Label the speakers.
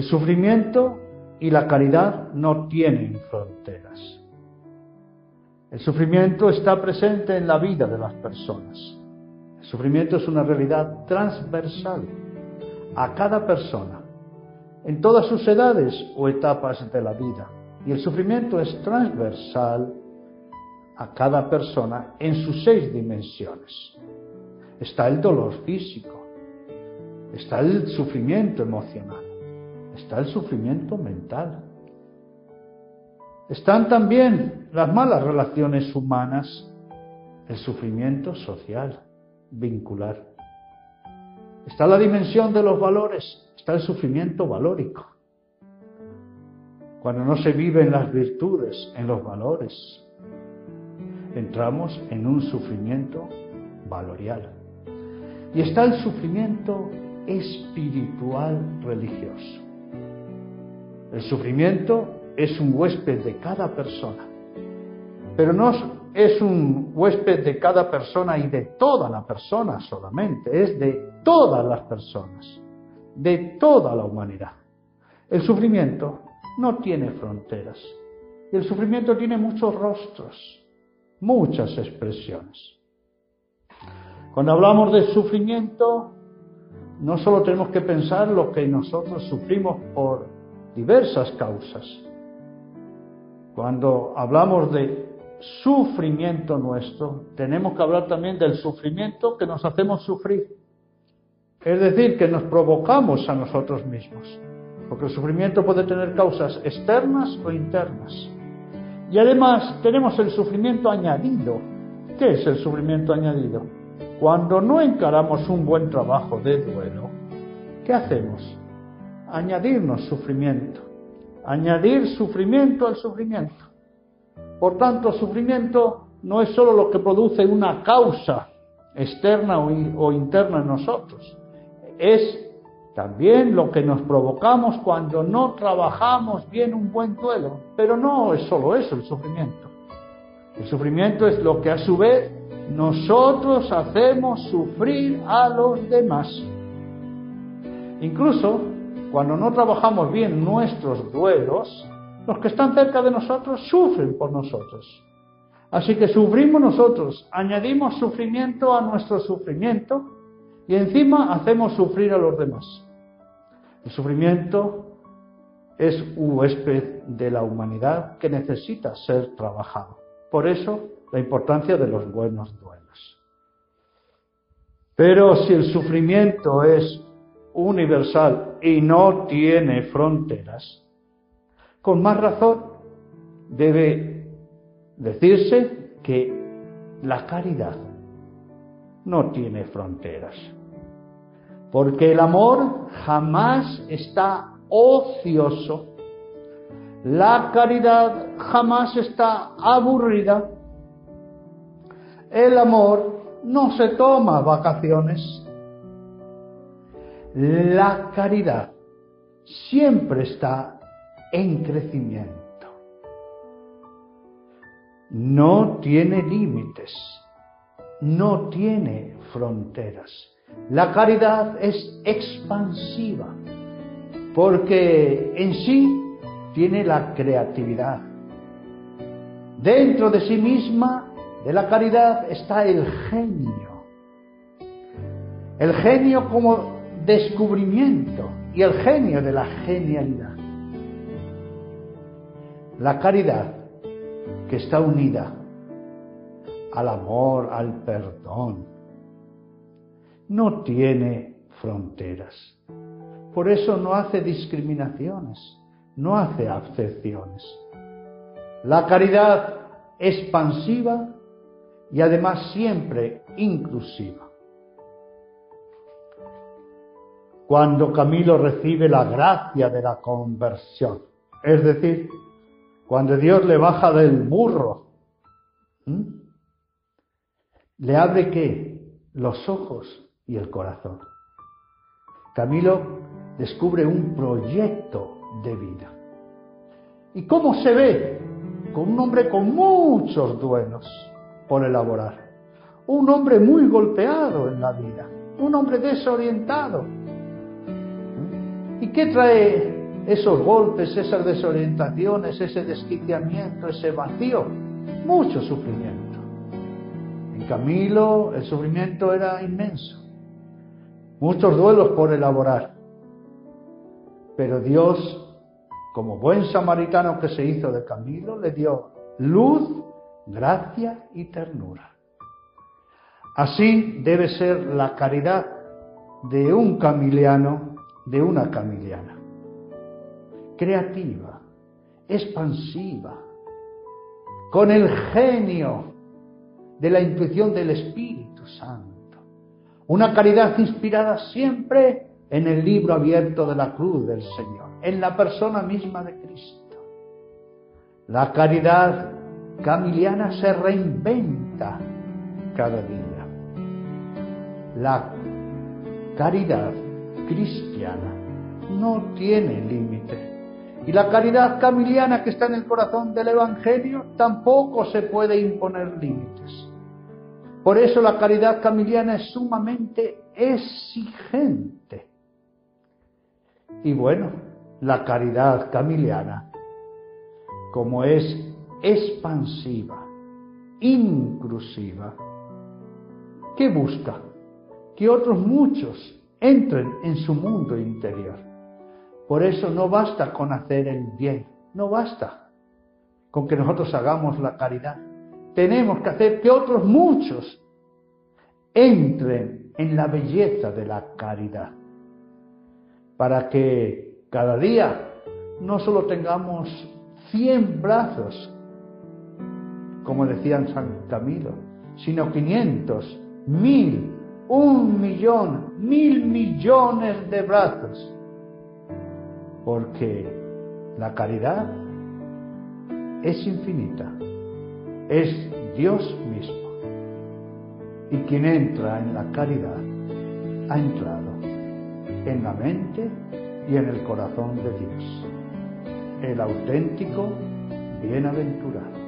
Speaker 1: El sufrimiento y la caridad no tienen fronteras. El sufrimiento está presente en la vida de las personas. El sufrimiento es una realidad transversal a cada persona, en todas sus edades o etapas de la vida. Y el sufrimiento es transversal a cada persona en sus seis dimensiones. Está el dolor físico, está el sufrimiento emocional, está el sufrimiento mental. Están también las malas relaciones humanas, el sufrimiento social, vincular. Está la dimensión de los valores, está el sufrimiento valórico. Cuando no se viven las virtudes en los valores, entramos en un sufrimiento valorial. Y está el sufrimiento espiritual religioso. El sufrimiento es un huésped de cada persona, pero no es un huésped de cada persona y de toda la persona solamente, es de todas las personas, de toda la humanidad. El sufrimiento no tiene fronteras el sufrimiento tiene muchos rostros, muchas expresiones. Cuando hablamos de sufrimiento, no solo tenemos que pensar lo que nosotros sufrimos por diversas causas. Cuando hablamos de sufrimiento nuestro, tenemos que hablar también del sufrimiento que nos hacemos sufrir. Es decir, que nos provocamos a nosotros mismos. Porque el sufrimiento puede tener causas externas o internas. Y además tenemos el sufrimiento añadido. ¿Qué es el sufrimiento añadido? Cuando no encaramos un buen trabajo de duelo, ¿qué hacemos? Añadirnos sufrimiento. Añadir sufrimiento al sufrimiento. Por tanto, sufrimiento no es solo lo que produce una causa externa o, interna en nosotros, es también lo que nos provocamos cuando no trabajamos bien un buen duelo. Pero no es solo eso el sufrimiento. El sufrimiento es lo que a su vez nosotros hacemos sufrir a los demás. Incluso cuando no trabajamos bien nuestros duelos, los que están cerca de nosotros sufren por nosotros. Así que sufrimos nosotros, añadimos sufrimiento a nuestro sufrimiento y encima hacemos sufrir a los demás. El sufrimiento es un huésped de la humanidad que necesita ser trabajado. Por eso la importancia de los buenos duelos. Pero si el sufrimiento es universal y no tiene fronteras, con más razón debe decirse que la caridad no tiene fronteras. Porque el amor jamás está ocioso. La caridad jamás está aburrida. El amor no se toma vacaciones. La caridad siempre está en crecimiento. No tiene límites, no tiene fronteras. La caridad es expansiva porque en sí tiene la creatividad. Dentro de sí misma, de la caridad, está el genio. El genio como descubrimiento y el genio de la genialidad. La caridad que está unida al amor, al perdón, no tiene fronteras. Por eso no hace discriminaciones, no hace acepciones. La caridad expansiva y además siempre inclusiva. Cuando Camilo recibe la gracia de la conversión, es decir, cuando Dios le baja del burro, le abre qué? Los ojos y el corazón. Camilo descubre un proyecto de vida. ¿Y cómo se ve? Con un hombre con muchos duelos por elaborar. Un hombre muy golpeado en la vida. Un hombre desorientado. ¿Y qué trae esos golpes, esas desorientaciones, ese desquiciamiento, ese vacío, mucho sufrimiento. En Camilo el sufrimiento era inmenso, muchos duelos por elaborar, pero Dios, como buen samaritano que se hizo de Camilo, le dio luz, gracia y ternura. Así debe ser la caridad de un camiliano, de una camiliana. Creativa, expansiva, con el genio de la intuición del Espíritu Santo. Una caridad inspirada siempre en el libro abierto de la cruz del Señor, en la persona misma de Cristo. La caridad camiliana se reinventa cada día. La caridad cristiana no tiene límite. Y la caridad camiliana que está en el corazón del Evangelio tampoco se puede imponer límites. Por eso la caridad camiliana es sumamente exigente. Y bueno, la caridad camiliana, como es expansiva, inclusiva, ¿qué busca? Que otros muchos entren en su mundo interior. Por eso no basta con hacer el bien, no basta con que nosotros hagamos la caridad. Tenemos que hacer que otros muchos entren en la belleza de la caridad, para que cada día no solo tengamos cien brazos, como decían San Camilo, sino quinientos, mil, un millón, mil millones de brazos. Porque la caridad es infinita, es Dios mismo. Y quien entra en la caridad ha entrado en la mente y en el corazón de Dios, el auténtico bienaventurado.